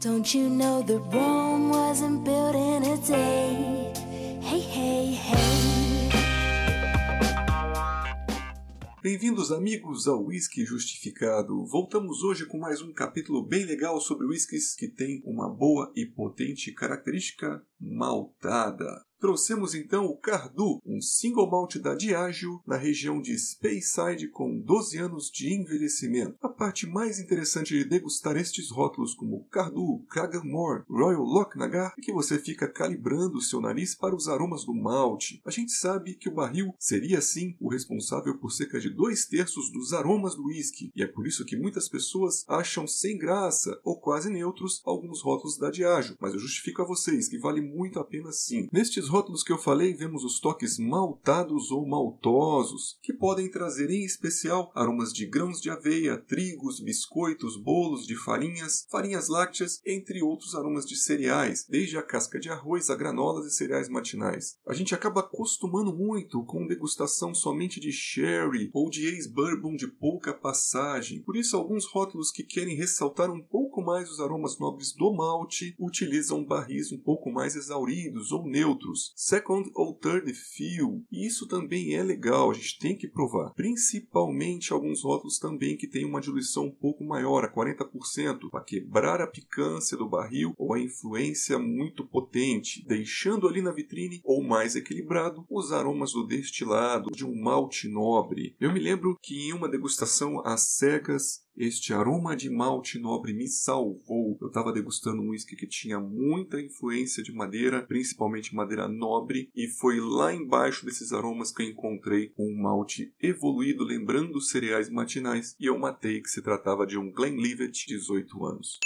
Don't you know that Rome wasn't built in a day? Hey, hey, hey. Bem-vindos, amigos, ao Whisky Justificado. Voltamos hoje com mais um capítulo bem legal sobre whiskies que tem uma boa e potente característica maltada. Trouxemos então o Cardu, um single malt da Diageo na região de Speyside com 12 anos de envelhecimento. A parte mais interessante de degustar estes rótulos como Cardu, Kraganmore, Royal Lochnagar é que você fica calibrando o seu nariz para os aromas do malte. A gente sabe que o barril seria assim o responsável por cerca de dois terços dos aromas do whisky, e é por isso que muitas pessoas acham sem graça ou quase neutros alguns rótulos da Diageo, mas eu justifico a vocês que vale muito a pena sim. Nestes rótulos que eu falei, vemos os toques maltados ou maltosos, que podem trazer em especial aromas de grãos de aveia, trigos, biscoitos, bolos de farinhas, farinhas lácteas, entre outros aromas de cereais, desde a casca de arroz a granolas e cereais matinais. A gente acaba acostumando muito com degustação somente de sherry ou de ex-bourbon de pouca passagem. Por isso, alguns rótulos que querem ressaltar um pouco mais os aromas nobres do malte utilizam barris um pouco mais exauridos ou neutros second ou third fill. E isso também é legal, a gente tem que provar. Principalmente alguns rótulos também que têm uma diluição um pouco maior, a 40%, para quebrar a picância do barril ou a influência muito potente, deixando ali na vitrine ou mais equilibrado os aromas do destilado, de um malte nobre. Eu me lembro que em uma degustação às cegas este aroma de malte nobre me salvou. Eu estava degustando um whisky que tinha muita influência de madeira, principalmente madeira nobre, e foi lá embaixo desses aromas que eu encontrei um malte evoluído, lembrando os cereais matinais, e eu matei que se tratava de um Glenlivet 18 anos.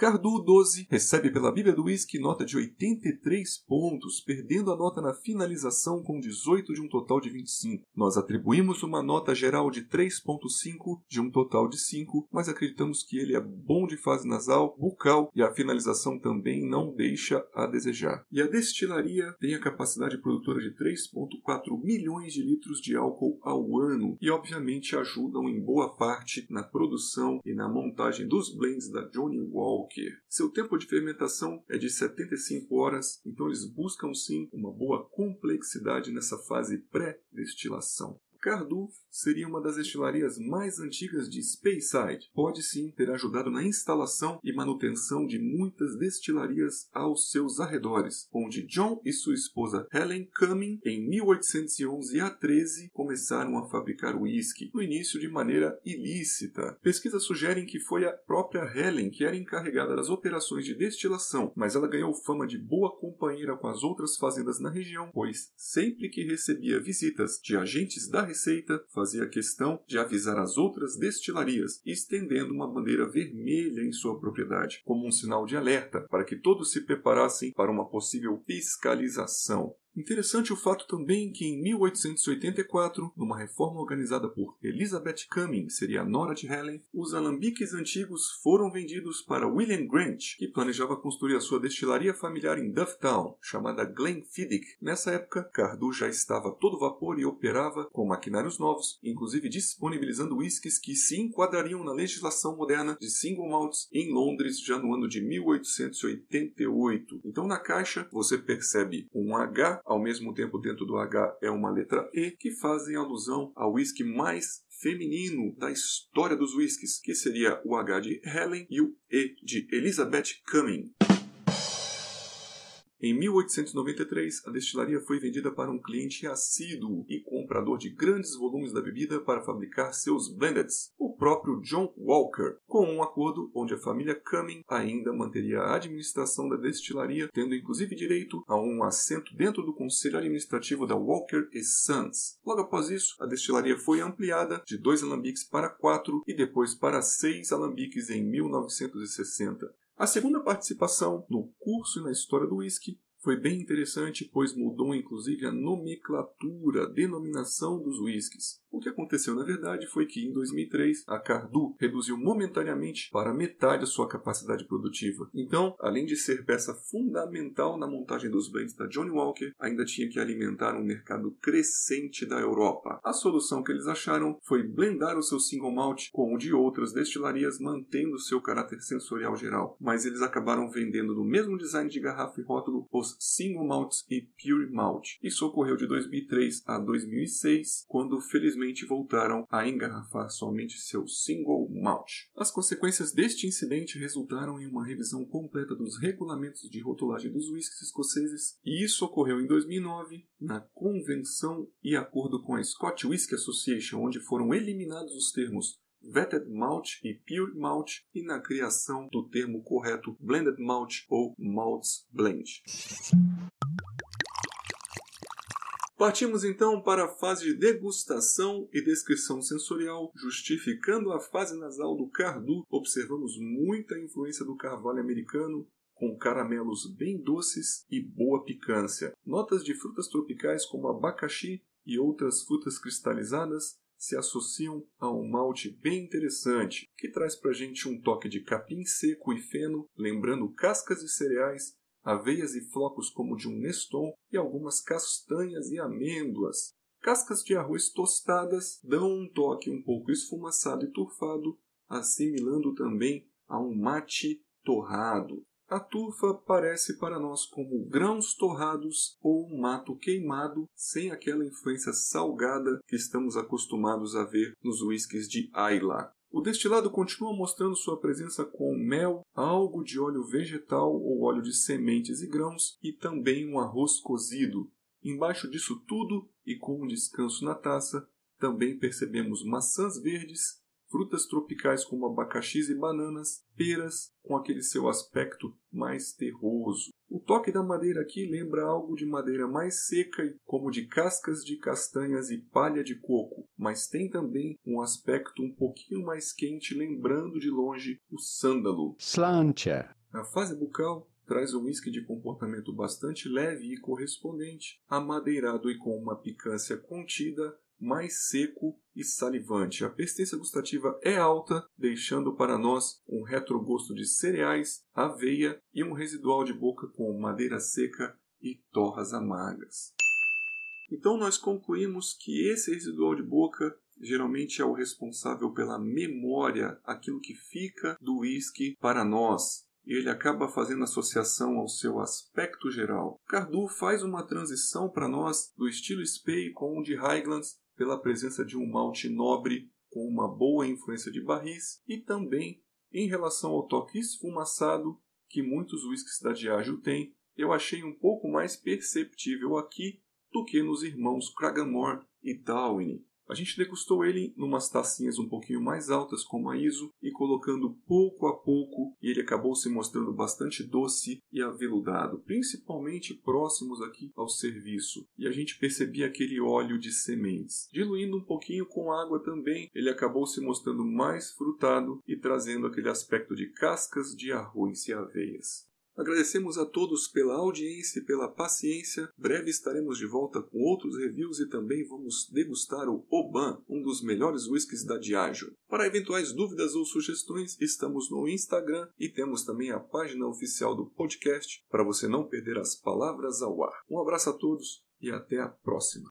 Cardu 12 recebe pela Bíblia do Whisky nota de 83 pontos, perdendo a nota na finalização com 18 de um total de 25. Nós atribuímos uma nota geral de 3.5 de um total de 5, mas acreditamos que ele é bom de fase nasal, bucal e a finalização também não deixa a desejar. E a destilaria tem a capacidade produtora de 3.4 milhões de litros de álcool ao ano e obviamente ajudam em boa parte na produção e na montagem dos blends da Johnny Walker seu tempo de fermentação é de 75 horas, então eles buscam sim uma boa complexidade nessa fase pré-destilação. Cardu seria uma das destilarias mais antigas de Speyside. Pode sim ter ajudado na instalação e manutenção de muitas destilarias aos seus arredores, onde John e sua esposa Helen Cumming, em 1811 a 13, começaram a fabricar uísque, no início de maneira ilícita. Pesquisas sugerem que foi a própria Helen que era encarregada das operações de destilação, mas ela ganhou fama de boa companheira com as outras fazendas na região, pois sempre que recebia visitas de agentes da Receita fazia questão de avisar as outras destilarias, estendendo uma bandeira vermelha em sua propriedade, como um sinal de alerta para que todos se preparassem para uma possível fiscalização. Interessante o fato também que em 1884, numa reforma organizada por Elizabeth Cumming, seria a nora de Helen, os alambiques antigos foram vendidos para William Grant, que planejava construir a sua destilaria familiar em Dufftown, chamada Glenfiddich. Nessa época, Cardu já estava todo vapor e operava com maquinários novos, inclusive disponibilizando whiskies que se enquadrariam na legislação moderna de single malts em Londres já no ano de 1888. Então na caixa você percebe um H ao mesmo tempo dentro do H é uma letra E, que fazem alusão ao whisky mais feminino da história dos whiskies, que seria o H de Helen e o E de Elizabeth Cumming. Em 1893, a destilaria foi vendida para um cliente assíduo e comprador de grandes volumes da bebida para fabricar seus blendeds, o próprio John Walker, com um acordo onde a família Cumming ainda manteria a administração da destilaria, tendo inclusive direito a um assento dentro do conselho administrativo da Walker Sons. Logo após isso, a destilaria foi ampliada de dois alambiques para quatro e depois para seis alambiques em 1960. A segunda participação no curso e na história do whisky foi bem interessante, pois mudou inclusive a nomenclatura, a denominação dos whiskies. O que aconteceu na verdade foi que em 2003 a Cardu reduziu momentaneamente para metade a sua capacidade produtiva. Então, além de ser peça fundamental na montagem dos blends da Johnny Walker, ainda tinha que alimentar um mercado crescente da Europa. A solução que eles acharam foi blendar o seu single malt com o de outras destilarias, mantendo seu caráter sensorial geral. Mas eles acabaram vendendo no mesmo design de garrafa e rótulo os single malts e pure malt. Isso ocorreu de 2003 a 2006, quando felizmente voltaram a engarrafar somente seu single malt. As consequências deste incidente resultaram em uma revisão completa dos regulamentos de rotulagem dos whiskies escoceses, e isso ocorreu em 2009 na convenção e acordo com a Scotch Whisky Association, onde foram eliminados os termos Vetted Malt e Pure Malt e na criação do termo correto Blended Malt ou Malts Blend. Partimos então para a fase de degustação e descrição sensorial, justificando a fase nasal do Cardu. Observamos muita influência do carvalho americano, com caramelos bem doces e boa picância. Notas de frutas tropicais como abacaxi e outras frutas cristalizadas se associam a um malte bem interessante, que traz para gente um toque de capim seco e feno, lembrando cascas de cereais aveias e flocos como de um neston e algumas castanhas e amêndoas. Cascas de arroz tostadas dão um toque um pouco esfumaçado e turfado, assimilando também a um mate torrado. A turfa parece para nós como grãos torrados ou um mato queimado, sem aquela influência salgada que estamos acostumados a ver nos whiskies de Ayla. O destilado continua mostrando sua presença com mel, algo de óleo vegetal ou óleo de sementes e grãos e também um arroz cozido. Embaixo disso tudo e com um descanso na taça, também percebemos maçãs verdes, frutas tropicais como abacaxis e bananas, peras com aquele seu aspecto mais terroso. O toque da madeira aqui lembra algo de madeira mais seca, como de cascas de castanhas e palha de coco, mas tem também um aspecto um pouquinho mais quente, lembrando de longe o sândalo. Slantia. A fase bucal traz um whisky de comportamento bastante leve e correspondente, amadeirado e com uma picância contida, mais seco e salivante. A persistência gustativa é alta, deixando para nós um retrogosto de cereais, aveia e um residual de boca com madeira seca e torras amargas. Então nós concluímos que esse residual de boca geralmente é o responsável pela memória, aquilo que fica do whisky para nós. Ele acaba fazendo associação ao seu aspecto geral. Cardu faz uma transição para nós do estilo Spey com o de Highlands pela presença de um malte nobre com uma boa influência de barris e também em relação ao toque esfumaçado que muitos whiskies da Diageo têm, eu achei um pouco mais perceptível aqui do que nos irmãos Cragganmore e Darwin. A gente degustou ele numas tacinhas um pouquinho mais altas, como a ISO, e colocando pouco a pouco, e ele acabou se mostrando bastante doce e aveludado, principalmente próximos aqui ao serviço. E a gente percebia aquele óleo de sementes. Diluindo um pouquinho com água também, ele acabou se mostrando mais frutado e trazendo aquele aspecto de cascas de arroz e aveias. Agradecemos a todos pela audiência e pela paciência. Breve estaremos de volta com outros reviews e também vamos degustar o Oban, um dos melhores whiskies da Diageo. Para eventuais dúvidas ou sugestões, estamos no Instagram e temos também a página oficial do podcast para você não perder as palavras ao ar. Um abraço a todos e até a próxima.